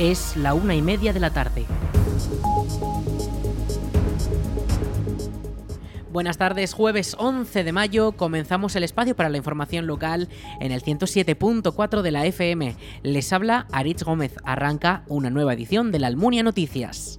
Es la una y media de la tarde. Buenas tardes, jueves 11 de mayo comenzamos el espacio para la información local en el 107.4 de la FM. Les habla Aritz Gómez, arranca una nueva edición de la Almunia Noticias.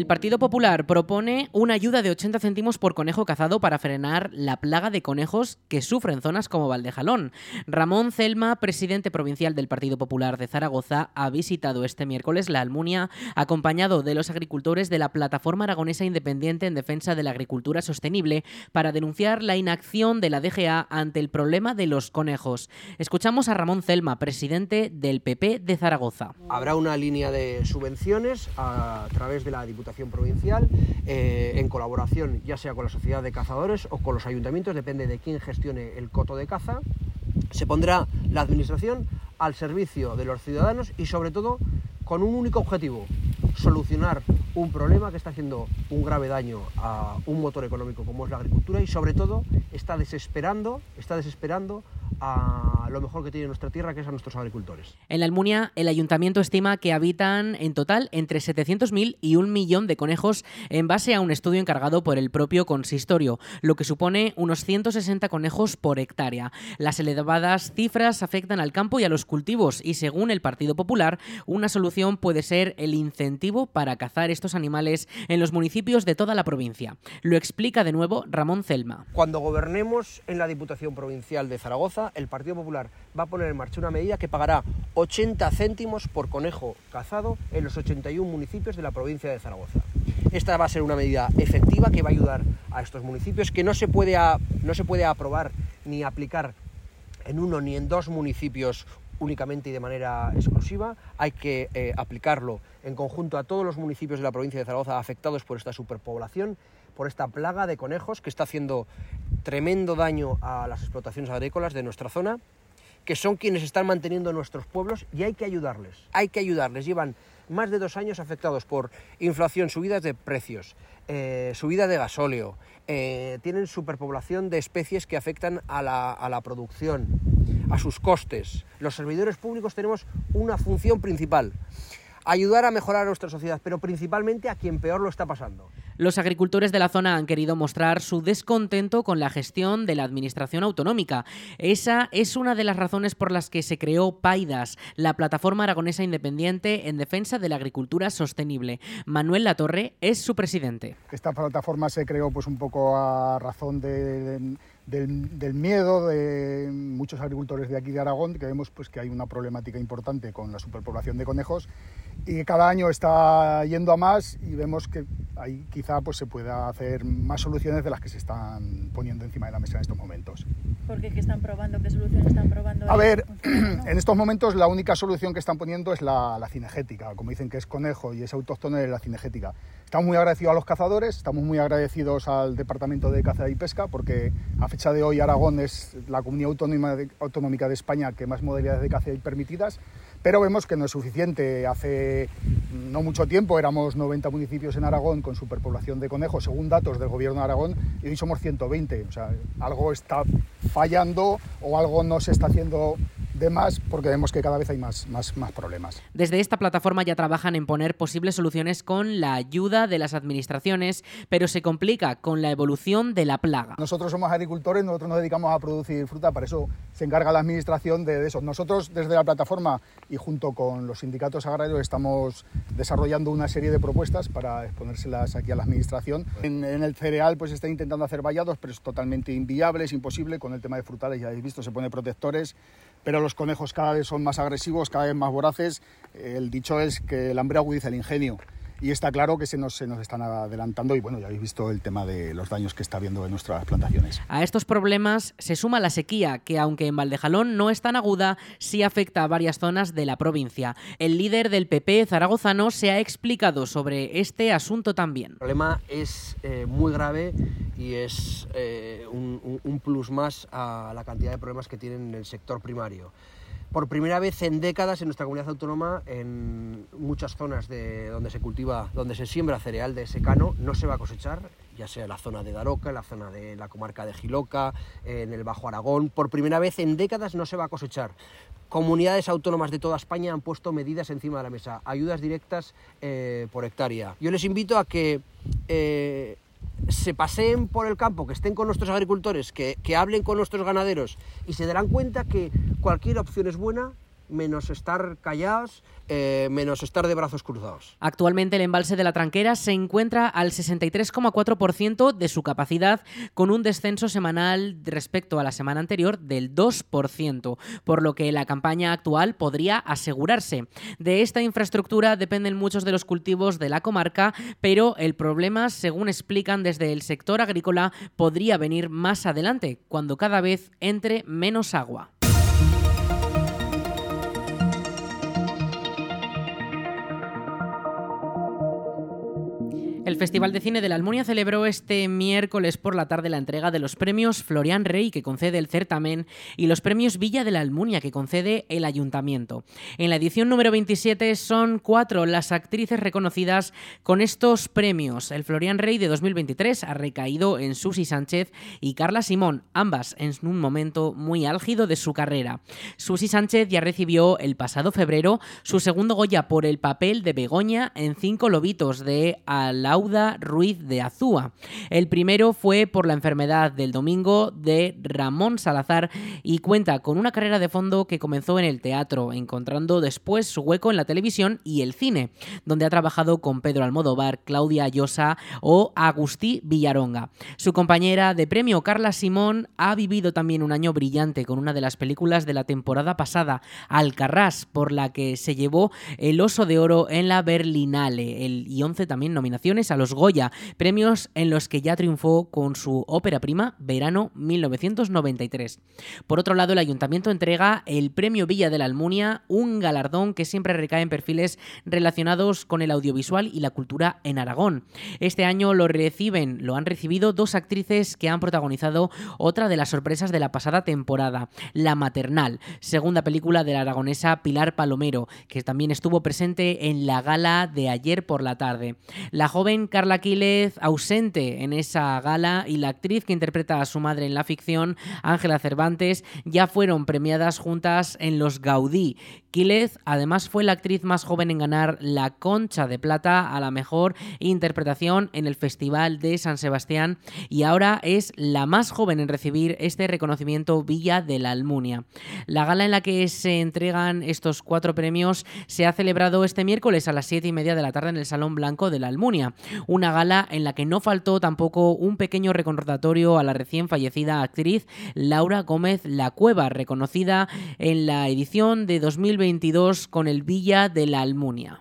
El Partido Popular propone una ayuda de 80 céntimos por conejo cazado para frenar la plaga de conejos que sufren zonas como Valdejalón. Ramón Celma, presidente provincial del Partido Popular de Zaragoza, ha visitado este miércoles la Almunia acompañado de los agricultores de la Plataforma Aragonesa Independiente en Defensa de la Agricultura Sostenible para denunciar la inacción de la DGA ante el problema de los conejos. Escuchamos a Ramón Celma, presidente del PP de Zaragoza. Habrá una línea de subvenciones a través de la Diputación Provincial, eh, en colaboración ya sea con la Sociedad de Cazadores o con los ayuntamientos, depende de quién gestione el coto de caza. Se pondrá la Administración al servicio de los ciudadanos y sobre todo con un único objetivo, solucionar un problema que está haciendo un grave daño a un motor económico como es la agricultura y sobre todo está desesperando, está desesperando a lo mejor que tiene nuestra tierra, que es a nuestros agricultores. En la Almunia, el ayuntamiento estima que habitan en total entre 700.000 y un millón de conejos en base a un estudio encargado por el propio consistorio, lo que supone unos 160 conejos por hectárea. Las elevadas cifras afectan al campo y a los cultivos y según el Partido Popular, una solución puede ser el incentivo para cazar estos animales en los municipios de toda la provincia. Lo explica de nuevo Ramón Celma. Cuando gobernemos en la Diputación Provincial de Zaragoza, el Partido Popular va a poner en marcha una medida que pagará 80 céntimos por conejo cazado en los 81 municipios de la provincia de Zaragoza. Esta va a ser una medida efectiva que va a ayudar a estos municipios, que no se puede, no se puede aprobar ni aplicar en uno ni en dos municipios únicamente y de manera exclusiva, hay que eh, aplicarlo en conjunto a todos los municipios de la provincia de Zaragoza afectados por esta superpoblación, por esta plaga de conejos que está haciendo tremendo daño a las explotaciones agrícolas de nuestra zona, que son quienes están manteniendo nuestros pueblos y hay que ayudarles. Hay que ayudarles. Llevan más de dos años afectados por inflación, subidas de precios, eh, subida de gasóleo, eh, tienen superpoblación de especies que afectan a la, a la producción, a sus costes. Los servidores públicos tenemos una función principal, ayudar a mejorar a nuestra sociedad, pero principalmente a quien peor lo está pasando. Los agricultores de la zona han querido mostrar su descontento con la gestión de la administración autonómica. Esa es una de las razones por las que se creó PAIDAS, la plataforma aragonesa independiente en defensa de la agricultura sostenible. Manuel Latorre es su presidente. Esta plataforma se creó pues un poco a razón de, del, miedo de muchos agricultores de aquí de Aragón, que vemos pues, que hay una problemática importante con la superpoblación de conejos y cada año está yendo a más y vemos que ahí quizá pues, se pueda hacer más soluciones de las que se están poniendo encima de la mesa en estos momentos. ¿Por qué? ¿Qué están probando? ¿Qué soluciones están probando? A ver, en estos momentos la única solución que están poniendo es la, la cinegética. Como dicen que es conejo y es autóctono, es la cinegética. Estamos muy agradecidos a los cazadores, estamos muy agradecidos al Departamento de Caza y Pesca porque a fecha de hoy Aragón es la comunidad autónoma autonómica de España que más modalidades de caza hay permitidas pero vemos que no es suficiente. Hace no mucho tiempo éramos 90 municipios en Aragón con superpoblación de conejos, según datos del Gobierno de Aragón, y hoy somos 120. O sea, algo está fallando o algo no se está haciendo de más porque vemos que cada vez hay más, más, más problemas. Desde esta plataforma ya trabajan en poner posibles soluciones con la ayuda de las administraciones, pero se complica con la evolución de la plaga. Nosotros somos agricultores, nosotros nos dedicamos a producir fruta, para eso se encarga la administración de eso. Nosotros desde la plataforma y junto con los sindicatos agrarios estamos desarrollando una serie de propuestas para exponérselas aquí a la administración. En, en el cereal pues está intentando hacer vallados, pero es totalmente inviable, es imposible. Con el tema de frutales ya habéis visto, se pone protectores pero los conejos cada vez son más agresivos, cada vez más voraces. El dicho es que el hambre agudiza el ingenio y está claro que se nos, se nos están adelantando y bueno, ya habéis visto el tema de los daños que está habiendo en nuestras plantaciones. A estos problemas se suma la sequía, que aunque en Valdejalón no es tan aguda, sí afecta a varias zonas de la provincia. El líder del PP zaragozano se ha explicado sobre este asunto también. El problema es eh, muy grave y es eh, un, un plus más a la cantidad de problemas que tienen en el sector primario. Por primera vez en décadas en nuestra comunidad autónoma, en muchas zonas de donde se cultiva, donde se siembra cereal de secano, no se va a cosechar, ya sea la zona de Daroca, en la zona de la comarca de Giloca, en el Bajo Aragón. Por primera vez en décadas no se va a cosechar. Comunidades autónomas de toda España han puesto medidas encima de la mesa, ayudas directas eh, por hectárea. Yo les invito a que eh, se paseen por el campo, que estén con nuestros agricultores, que, que hablen con nuestros ganaderos y se darán cuenta que cualquier opción es buena menos estar callados, eh, menos estar de brazos cruzados. Actualmente el embalse de la Tranquera se encuentra al 63,4% de su capacidad, con un descenso semanal respecto a la semana anterior del 2%, por lo que la campaña actual podría asegurarse. De esta infraestructura dependen muchos de los cultivos de la comarca, pero el problema, según explican desde el sector agrícola, podría venir más adelante, cuando cada vez entre menos agua. El Festival de Cine de la Almunia celebró este miércoles por la tarde la entrega de los premios Florian Rey, que concede el certamen, y los premios Villa de la Almunia, que concede el ayuntamiento. En la edición número 27 son cuatro las actrices reconocidas con estos premios. El Florian Rey de 2023 ha recaído en Susi Sánchez y Carla Simón, ambas en un momento muy álgido de su carrera. Susi Sánchez ya recibió el pasado febrero su segundo Goya por el papel de Begoña en Cinco Lobitos de Alau Ruiz de Azúa. El primero fue por la enfermedad del domingo de Ramón Salazar y cuenta con una carrera de fondo que comenzó en el teatro, encontrando después su hueco en la televisión y el cine, donde ha trabajado con Pedro Almodóvar, Claudia Llosa o Agustí Villaronga. Su compañera de premio, Carla Simón, ha vivido también un año brillante con una de las películas de la temporada pasada, Alcarrás, por la que se llevó el Oso de Oro en la Berlinale, el, y 11 también nominaciones a los Goya, premios en los que ya triunfó con su ópera prima Verano 1993. Por otro lado, el ayuntamiento entrega el Premio Villa de la Almunia, un galardón que siempre recae en perfiles relacionados con el audiovisual y la cultura en Aragón. Este año lo reciben, lo han recibido dos actrices que han protagonizado otra de las sorpresas de la pasada temporada, La Maternal, segunda película de la aragonesa Pilar Palomero, que también estuvo presente en la gala de ayer por la tarde. La Carla Quílez ausente en esa gala y la actriz que interpreta a su madre en la ficción, Ángela Cervantes, ya fueron premiadas juntas en los Gaudí. Quílez además fue la actriz más joven en ganar la Concha de Plata a la mejor interpretación en el Festival de San Sebastián. Y ahora es la más joven en recibir este reconocimiento Villa de la Almunia. La gala en la que se entregan estos cuatro premios se ha celebrado este miércoles a las siete y media de la tarde en el Salón Blanco de la Almunia. Una gala en la que no faltó tampoco un pequeño recordatorio a la recién fallecida actriz Laura Gómez La Cueva, reconocida en la edición de 2022 con el Villa de la Almunia.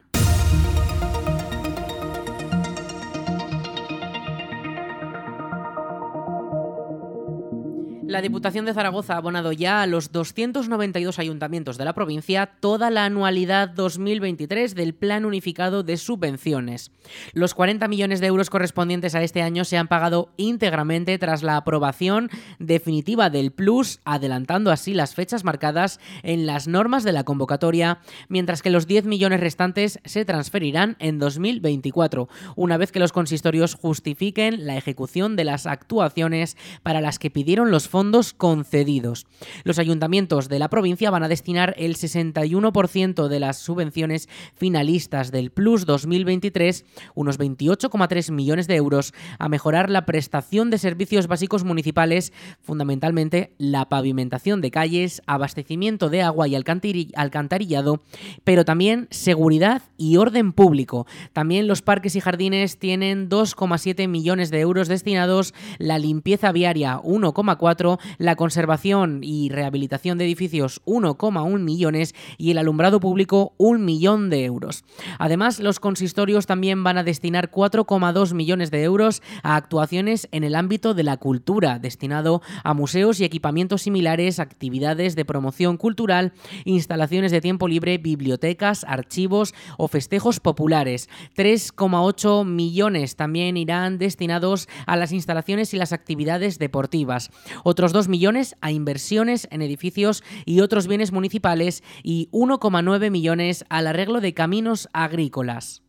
La Diputación de Zaragoza ha abonado ya a los 292 ayuntamientos de la provincia toda la anualidad 2023 del Plan Unificado de Subvenciones. Los 40 millones de euros correspondientes a este año se han pagado íntegramente tras la aprobación definitiva del Plus, adelantando así las fechas marcadas en las normas de la convocatoria, mientras que los 10 millones restantes se transferirán en 2024, una vez que los consistorios justifiquen la ejecución de las actuaciones para las que pidieron los fondos fondos concedidos. Los ayuntamientos de la provincia van a destinar el 61% de las subvenciones finalistas del Plus 2023, unos 28,3 millones de euros, a mejorar la prestación de servicios básicos municipales, fundamentalmente la pavimentación de calles, abastecimiento de agua y alcantarillado, pero también seguridad y orden público. También los parques y jardines tienen 2,7 millones de euros destinados, la limpieza viaria 1,4 la conservación y rehabilitación de edificios 1,1 millones y el alumbrado público 1 millón de euros. Además, los consistorios también van a destinar 4,2 millones de euros a actuaciones en el ámbito de la cultura, destinado a museos y equipamientos similares, actividades de promoción cultural, instalaciones de tiempo libre, bibliotecas, archivos o festejos populares. 3,8 millones también irán destinados a las instalaciones y las actividades deportivas otros 2 millones a inversiones en edificios y otros bienes municipales y 1,9 millones al arreglo de caminos agrícolas.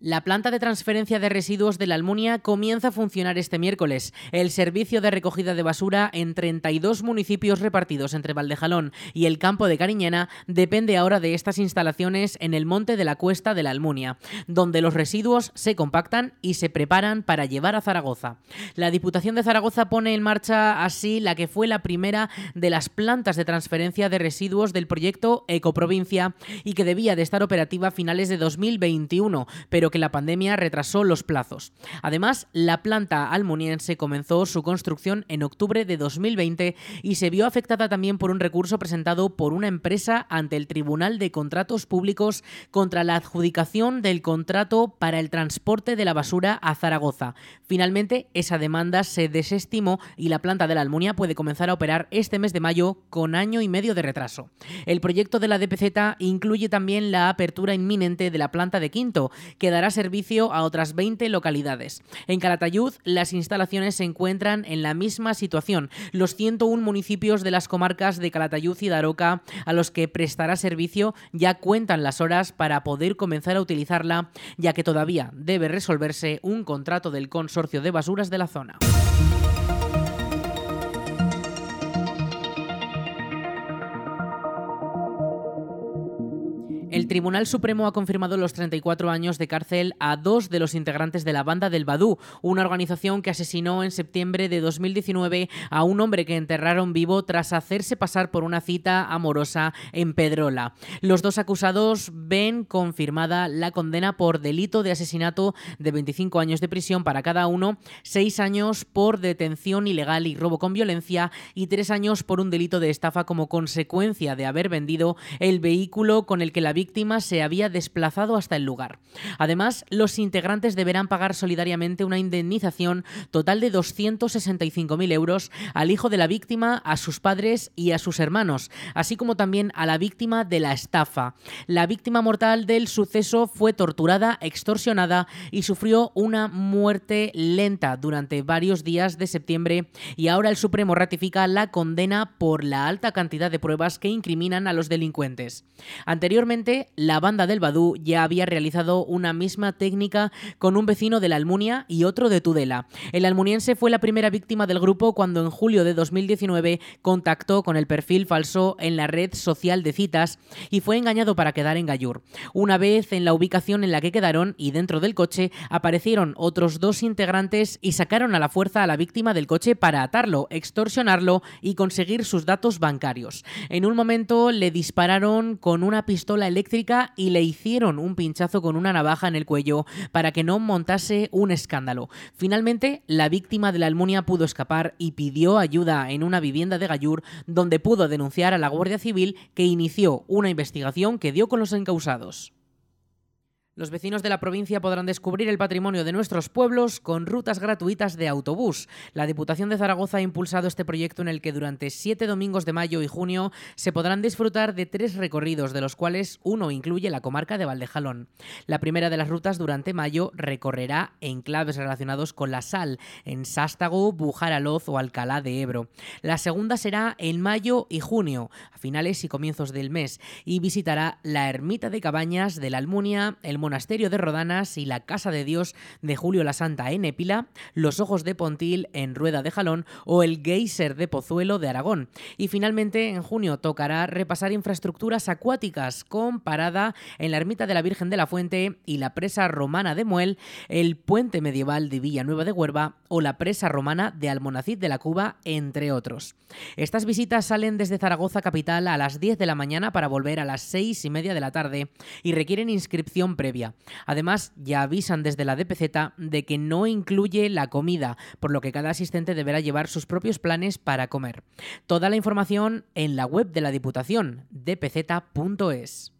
La planta de transferencia de residuos de la Almunia comienza a funcionar este miércoles. El servicio de recogida de basura en 32 municipios repartidos entre Valdejalón y el campo de Cariñena depende ahora de estas instalaciones en el monte de la Cuesta de la Almunia, donde los residuos se compactan y se preparan para llevar a Zaragoza. La Diputación de Zaragoza pone en marcha así la que fue la primera de las plantas de transferencia de residuos del proyecto Ecoprovincia y que debía de estar operativa a finales de 2021, pero que la pandemia retrasó los plazos. Además, la planta almuniense comenzó su construcción en octubre de 2020 y se vio afectada también por un recurso presentado por una empresa ante el Tribunal de Contratos Públicos contra la adjudicación del contrato para el transporte de la basura a Zaragoza. Finalmente, esa demanda se desestimó y la planta de la Almunia puede comenzar a operar este mes de mayo con año y medio de retraso. El proyecto de la DPZ incluye también la apertura inminente de la planta de Quinto, que dará servicio a otras 20 localidades. En Calatayud, las instalaciones se encuentran en la misma situación. Los 101 municipios de las comarcas de Calatayud y Daroca a los que prestará servicio ya cuentan las horas para poder comenzar a utilizarla, ya que todavía debe resolverse un contrato del consorcio de basuras de la zona. El Tribunal Supremo ha confirmado los 34 años de cárcel a dos de los integrantes de la banda del Badú, una organización que asesinó en septiembre de 2019 a un hombre que enterraron vivo tras hacerse pasar por una cita amorosa en Pedrola. Los dos acusados ven confirmada la condena por delito de asesinato de 25 años de prisión para cada uno, 6 años por detención ilegal y robo con violencia y 3 años por un delito de estafa como consecuencia de haber vendido el vehículo con el que la víctima se había desplazado hasta el lugar. Además, los integrantes deberán pagar solidariamente una indemnización total de 265.000 euros al hijo de la víctima, a sus padres y a sus hermanos, así como también a la víctima de la estafa. La víctima mortal del suceso fue torturada, extorsionada y sufrió una muerte lenta durante varios días de septiembre y ahora el Supremo ratifica la condena por la alta cantidad de pruebas que incriminan a los delincuentes. Anteriormente, la banda del Badú ya había realizado una misma técnica con un vecino de la Almunia y otro de Tudela. El almuniense fue la primera víctima del grupo cuando en julio de 2019 contactó con el perfil falso en la red social de citas y fue engañado para quedar en Gallur. Una vez en la ubicación en la que quedaron y dentro del coche aparecieron otros dos integrantes y sacaron a la fuerza a la víctima del coche para atarlo, extorsionarlo y conseguir sus datos bancarios. En un momento le dispararon con una pistola eléctrica y le hicieron un pinchazo con una navaja en el cuello para que no montase un escándalo. Finalmente, la víctima de la almunia pudo escapar y pidió ayuda en una vivienda de Gallur donde pudo denunciar a la Guardia Civil que inició una investigación que dio con los encausados. Los vecinos de la provincia podrán descubrir el patrimonio de nuestros pueblos con rutas gratuitas de autobús. La Diputación de Zaragoza ha impulsado este proyecto en el que durante siete domingos de mayo y junio se podrán disfrutar de tres recorridos, de los cuales uno incluye la comarca de Valdejalón. La primera de las rutas durante mayo recorrerá enclaves relacionados con la sal, en Sástago, Bujaraloz o Alcalá de Ebro. La segunda será en mayo y junio, a finales y comienzos del mes, y visitará la ermita de Cabañas de la Almunia, el Monasterio de Rodanas y la Casa de Dios de Julio la Santa en Épila, los Ojos de Pontil en Rueda de Jalón o el Geyser de Pozuelo de Aragón. Y finalmente en junio tocará repasar infraestructuras acuáticas con parada en la Ermita de la Virgen de la Fuente y la presa romana de Muel, el puente medieval de Villanueva de Huerva o la presa romana de Almonacid de la Cuba, entre otros. Estas visitas salen desde Zaragoza capital a las 10 de la mañana para volver a las 6 y media de la tarde y requieren inscripción previa Además, ya avisan desde la DPZ de que no incluye la comida, por lo que cada asistente deberá llevar sus propios planes para comer. Toda la información en la web de la Diputación, dpz.es.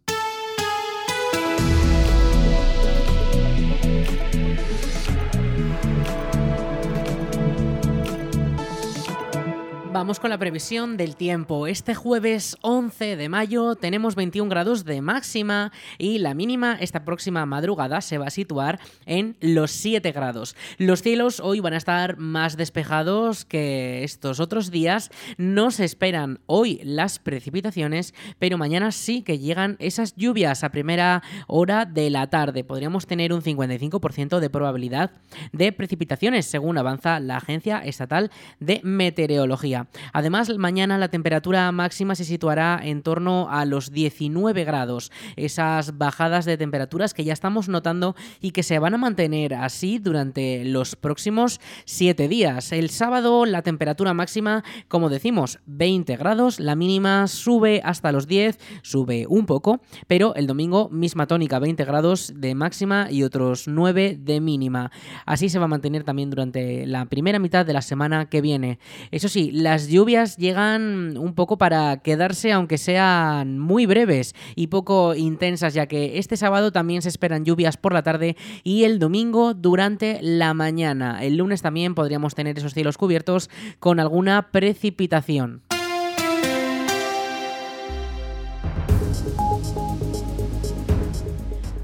Vamos con la previsión del tiempo. Este jueves 11 de mayo tenemos 21 grados de máxima y la mínima esta próxima madrugada se va a situar en los 7 grados. Los cielos hoy van a estar más despejados que estos otros días. No se esperan hoy las precipitaciones, pero mañana sí que llegan esas lluvias a primera hora de la tarde. Podríamos tener un 55% de probabilidad de precipitaciones según avanza la Agencia Estatal de Meteorología. Además, mañana la temperatura máxima se situará en torno a los 19 grados. Esas bajadas de temperaturas que ya estamos notando y que se van a mantener así durante los próximos 7 días. El sábado la temperatura máxima, como decimos, 20 grados, la mínima sube hasta los 10, sube un poco, pero el domingo misma tónica, 20 grados de máxima y otros 9 de mínima. Así se va a mantener también durante la primera mitad de la semana que viene. Eso sí, las lluvias llegan un poco para quedarse, aunque sean muy breves y poco intensas, ya que este sábado también se esperan lluvias por la tarde y el domingo durante la mañana. El lunes también podríamos tener esos cielos cubiertos con alguna precipitación.